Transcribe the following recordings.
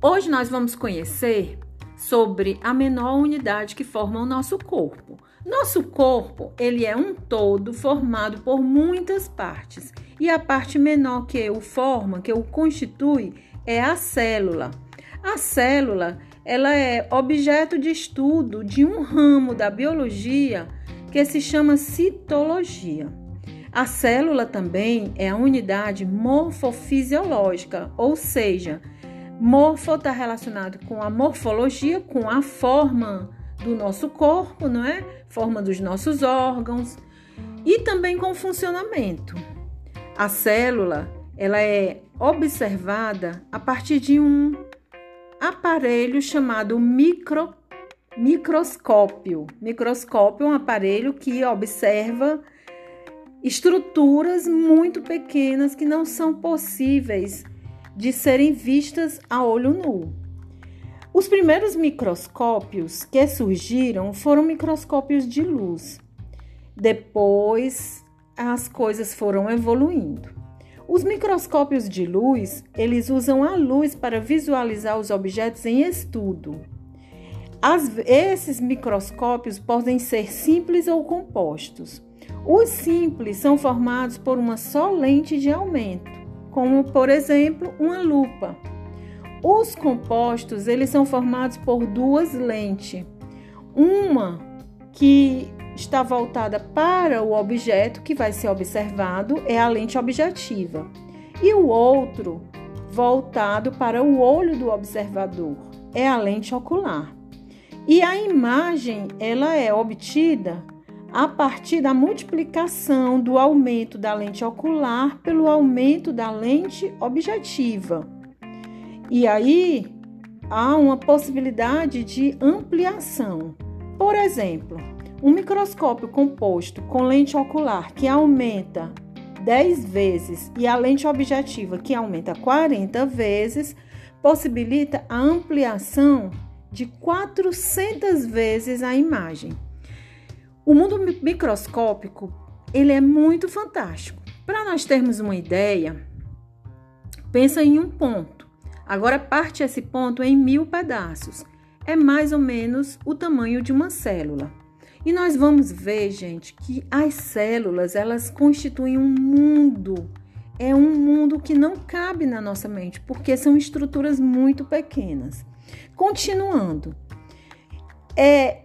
Hoje nós vamos conhecer sobre a menor unidade que forma o nosso corpo. Nosso corpo, ele é um todo formado por muitas partes, e a parte menor que o forma, que o constitui, é a célula. A célula, ela é objeto de estudo de um ramo da biologia que se chama citologia. A célula também é a unidade morfofisiológica, ou seja, morfo está relacionado com a morfologia, com a forma do nosso corpo, não é? Forma dos nossos órgãos e também com o funcionamento. A célula, ela é observada a partir de um aparelho chamado micro, microscópio. Microscópio é um aparelho que observa estruturas muito pequenas que não são possíveis de serem vistas a olho nu. Os primeiros microscópios que surgiram foram microscópios de luz. Depois as coisas foram evoluindo. Os microscópios de luz, eles usam a luz para visualizar os objetos em estudo. As, esses microscópios podem ser simples ou compostos. Os simples são formados por uma só lente de aumento, como por exemplo uma lupa. Os compostos, eles são formados por duas lentes. Uma que está voltada para o objeto que vai ser observado é a lente objetiva, e o outro voltado para o olho do observador é a lente ocular. E a imagem, ela é obtida a partir da multiplicação do aumento da lente ocular pelo aumento da lente objetiva. E aí há uma possibilidade de ampliação. Por exemplo, um microscópio composto com lente ocular que aumenta 10 vezes e a lente objetiva que aumenta 40 vezes possibilita a ampliação de 400 vezes a imagem. O mundo microscópico, ele é muito fantástico. Para nós termos uma ideia, pensa em um ponto. Agora parte esse ponto em mil pedaços. É mais ou menos o tamanho de uma célula. E nós vamos ver, gente, que as células, elas constituem um mundo. É um mundo que não cabe na nossa mente, porque são estruturas muito pequenas. Continuando. É,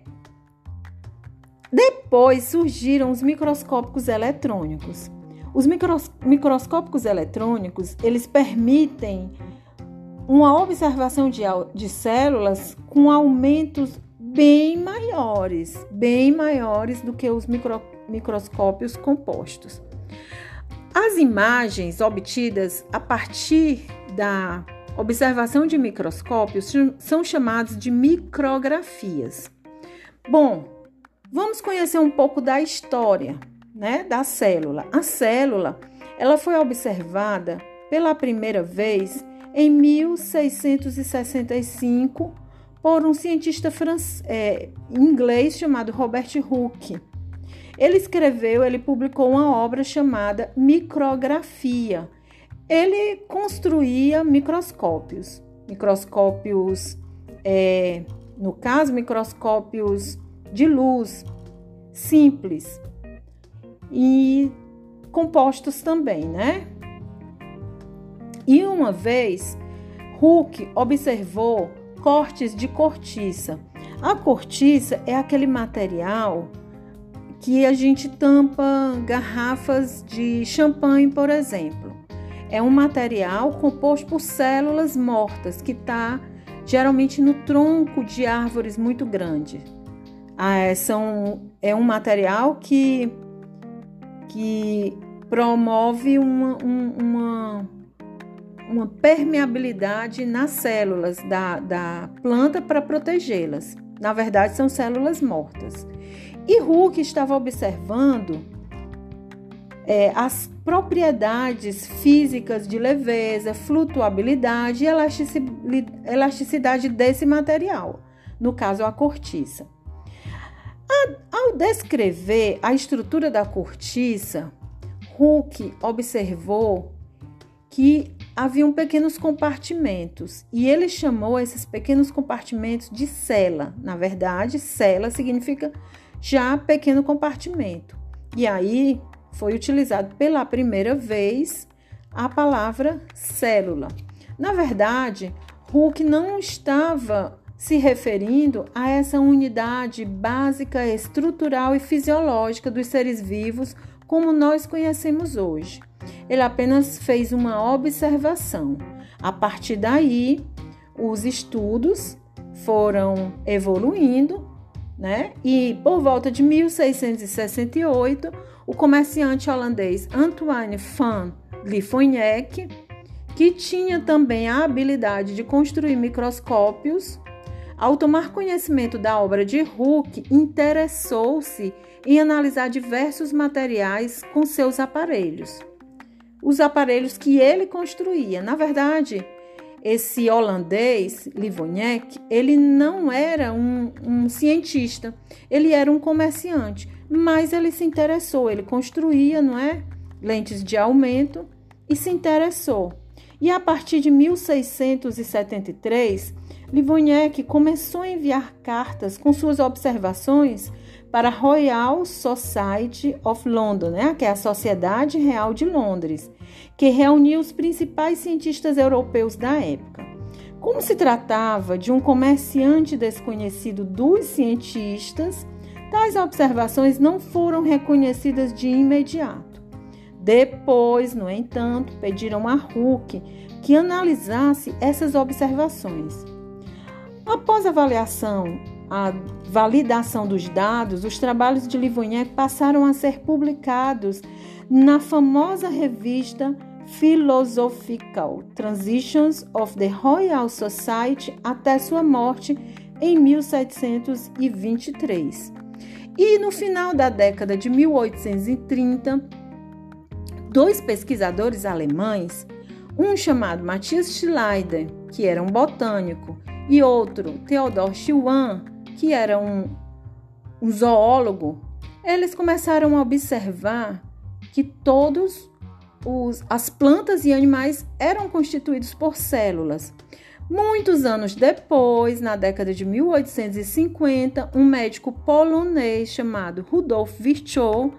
depois surgiram os microscópicos eletrônicos. Os micros, microscópicos eletrônicos, eles permitem uma observação de, de células com aumentos bem maiores, bem maiores do que os micro, microscópios compostos. As imagens obtidas a partir da observação de microscópios são chamadas de micrografias. Bom, vamos conhecer um pouco da história, né, da célula. A célula, ela foi observada pela primeira vez em 1665 por um cientista francês, é, inglês chamado Robert Hooke. Ele escreveu, ele publicou uma obra chamada Micrografia. Ele construía microscópios, microscópios, é, no caso, microscópios de luz simples e compostos também, né? E uma vez, Hooke observou cortes de cortiça. A cortiça é aquele material que a gente tampa garrafas de champanhe, por exemplo. É um material composto por células mortas que está geralmente no tronco de árvores muito grandes. Ah, é, são, é um material que, que promove uma, uma uma permeabilidade nas células da, da planta para protegê-las. Na verdade, são células mortas. E Hooke estava observando é, as propriedades físicas de leveza, flutuabilidade e elasticidade desse material, no caso a cortiça. Ao descrever a estrutura da cortiça, Hooke observou que haviam pequenos compartimentos e ele chamou esses pequenos compartimentos de cela. Na verdade, cela significa já pequeno compartimento. E aí foi utilizado pela primeira vez a palavra célula. Na verdade, Hooke não estava se referindo a essa unidade básica, estrutural e fisiológica dos seres vivos como nós conhecemos hoje. Ele apenas fez uma observação. A partir daí, os estudos foram evoluindo, né? E por volta de 1668, o comerciante holandês Antoine van Leeuwenhoek, que tinha também a habilidade de construir microscópios, ao tomar conhecimento da obra de Hooke, interessou-se em analisar diversos materiais com seus aparelhos. Os aparelhos que ele construía. Na verdade, esse holandês, Livoniek, ele não era um, um, cientista, ele era um comerciante, mas ele se interessou, ele construía, não é? Lentes de aumento e se interessou. E a partir de 1673, Livoniek começou a enviar cartas com suas observações para a Royal Society of London, né, que é a Sociedade Real de Londres, que reunia os principais cientistas europeus da época. Como se tratava de um comerciante desconhecido dos cientistas, tais observações não foram reconhecidas de imediato. Depois, no entanto, pediram a Hooke que analisasse essas observações. Após a avaliação, a validação dos dados, os trabalhos de Livonier passaram a ser publicados na famosa revista Philosophical Transitions of the Royal Society até sua morte em 1723. E no final da década de 1830, dois pesquisadores alemães, um chamado Matthias Schleider, que era um botânico, e outro, Theodor Schwann, que era um, um zoólogo, eles começaram a observar que todos os, as plantas e animais eram constituídos por células. Muitos anos depois, na década de 1850, um médico polonês chamado Rudolf Virchow,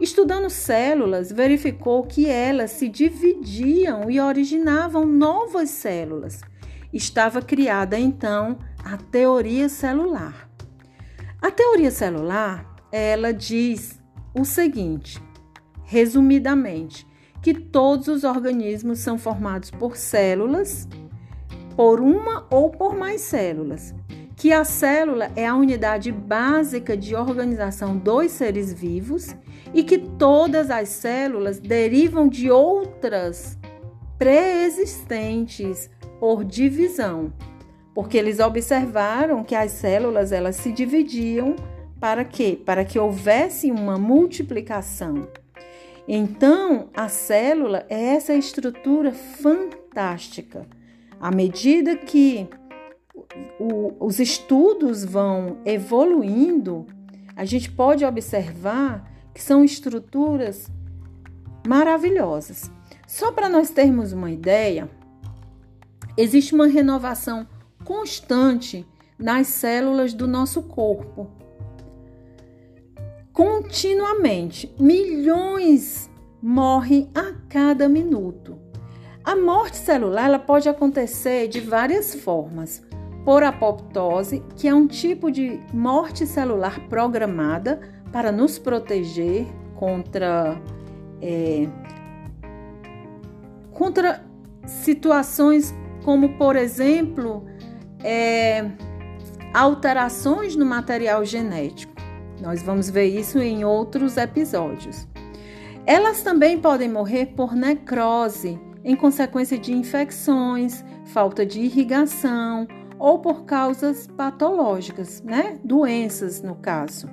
estudando células, verificou que elas se dividiam e originavam novas células estava criada então a teoria celular. A teoria celular, ela diz o seguinte, resumidamente, que todos os organismos são formados por células, por uma ou por mais células, que a célula é a unidade básica de organização dos seres vivos e que todas as células derivam de outras pré-existentes por divisão, porque eles observaram que as células elas se dividiam para quê? Para que houvesse uma multiplicação. Então, a célula é essa estrutura fantástica. À medida que o, os estudos vão evoluindo, a gente pode observar que são estruturas maravilhosas. Só para nós termos uma ideia, Existe uma renovação constante nas células do nosso corpo. Continuamente, milhões morrem a cada minuto. A morte celular ela pode acontecer de várias formas. Por apoptose, que é um tipo de morte celular programada para nos proteger contra, é, contra situações como por exemplo é, alterações no material genético. Nós vamos ver isso em outros episódios. Elas também podem morrer por necrose, em consequência de infecções, falta de irrigação ou por causas patológicas, né? Doenças, no caso.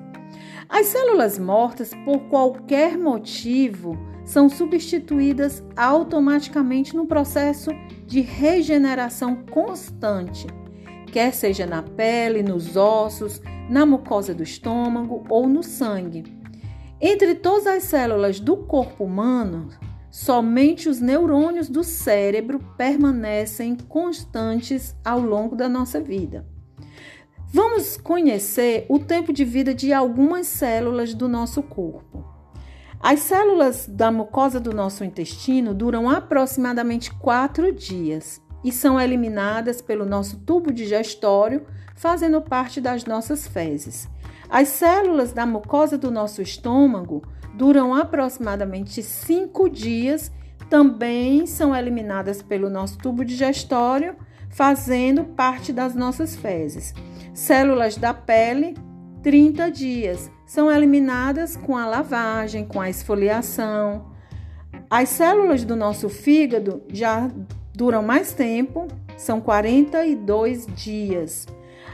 As células mortas, por qualquer motivo, são substituídas automaticamente no processo de regeneração constante, quer seja na pele, nos ossos, na mucosa do estômago ou no sangue. Entre todas as células do corpo humano, somente os neurônios do cérebro permanecem constantes ao longo da nossa vida. Vamos conhecer o tempo de vida de algumas células do nosso corpo. As células da mucosa do nosso intestino duram aproximadamente quatro dias e são eliminadas pelo nosso tubo digestório, fazendo parte das nossas fezes. As células da mucosa do nosso estômago duram aproximadamente cinco dias, também são eliminadas pelo nosso tubo digestório, fazendo parte das nossas fezes. Células da pele, 30 dias. São eliminadas com a lavagem, com a esfoliação. As células do nosso fígado já duram mais tempo, são 42 dias.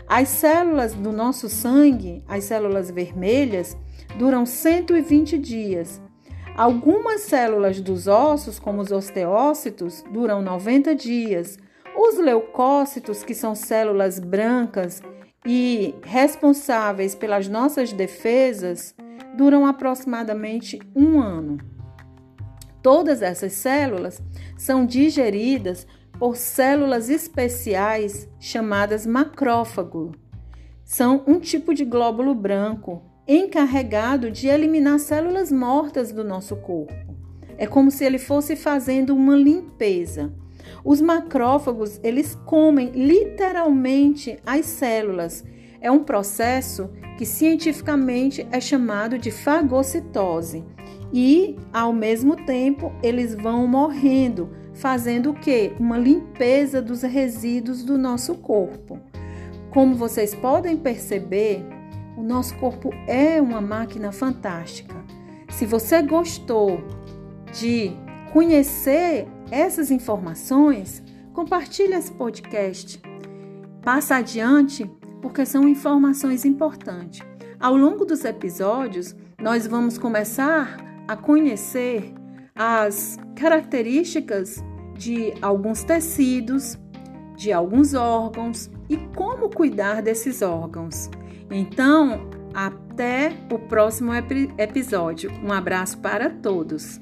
As células do nosso sangue, as células vermelhas, duram 120 dias. Algumas células dos ossos, como os osteócitos, duram 90 dias. Os leucócitos, que são células brancas e responsáveis pelas nossas defesas, duram aproximadamente um ano. Todas essas células são digeridas por células especiais chamadas macrófago. São um tipo de glóbulo branco encarregado de eliminar células mortas do nosso corpo. É como se ele fosse fazendo uma limpeza. Os macrófagos, eles comem literalmente as células. É um processo que cientificamente é chamado de fagocitose. E, ao mesmo tempo, eles vão morrendo, fazendo o quê? Uma limpeza dos resíduos do nosso corpo. Como vocês podem perceber, o nosso corpo é uma máquina fantástica. Se você gostou de conhecer essas informações, compartilhe esse podcast. Passa adiante porque são informações importantes. Ao longo dos episódios, nós vamos começar a conhecer as características de alguns tecidos, de alguns órgãos e como cuidar desses órgãos. Então, até o próximo episódio. Um abraço para todos.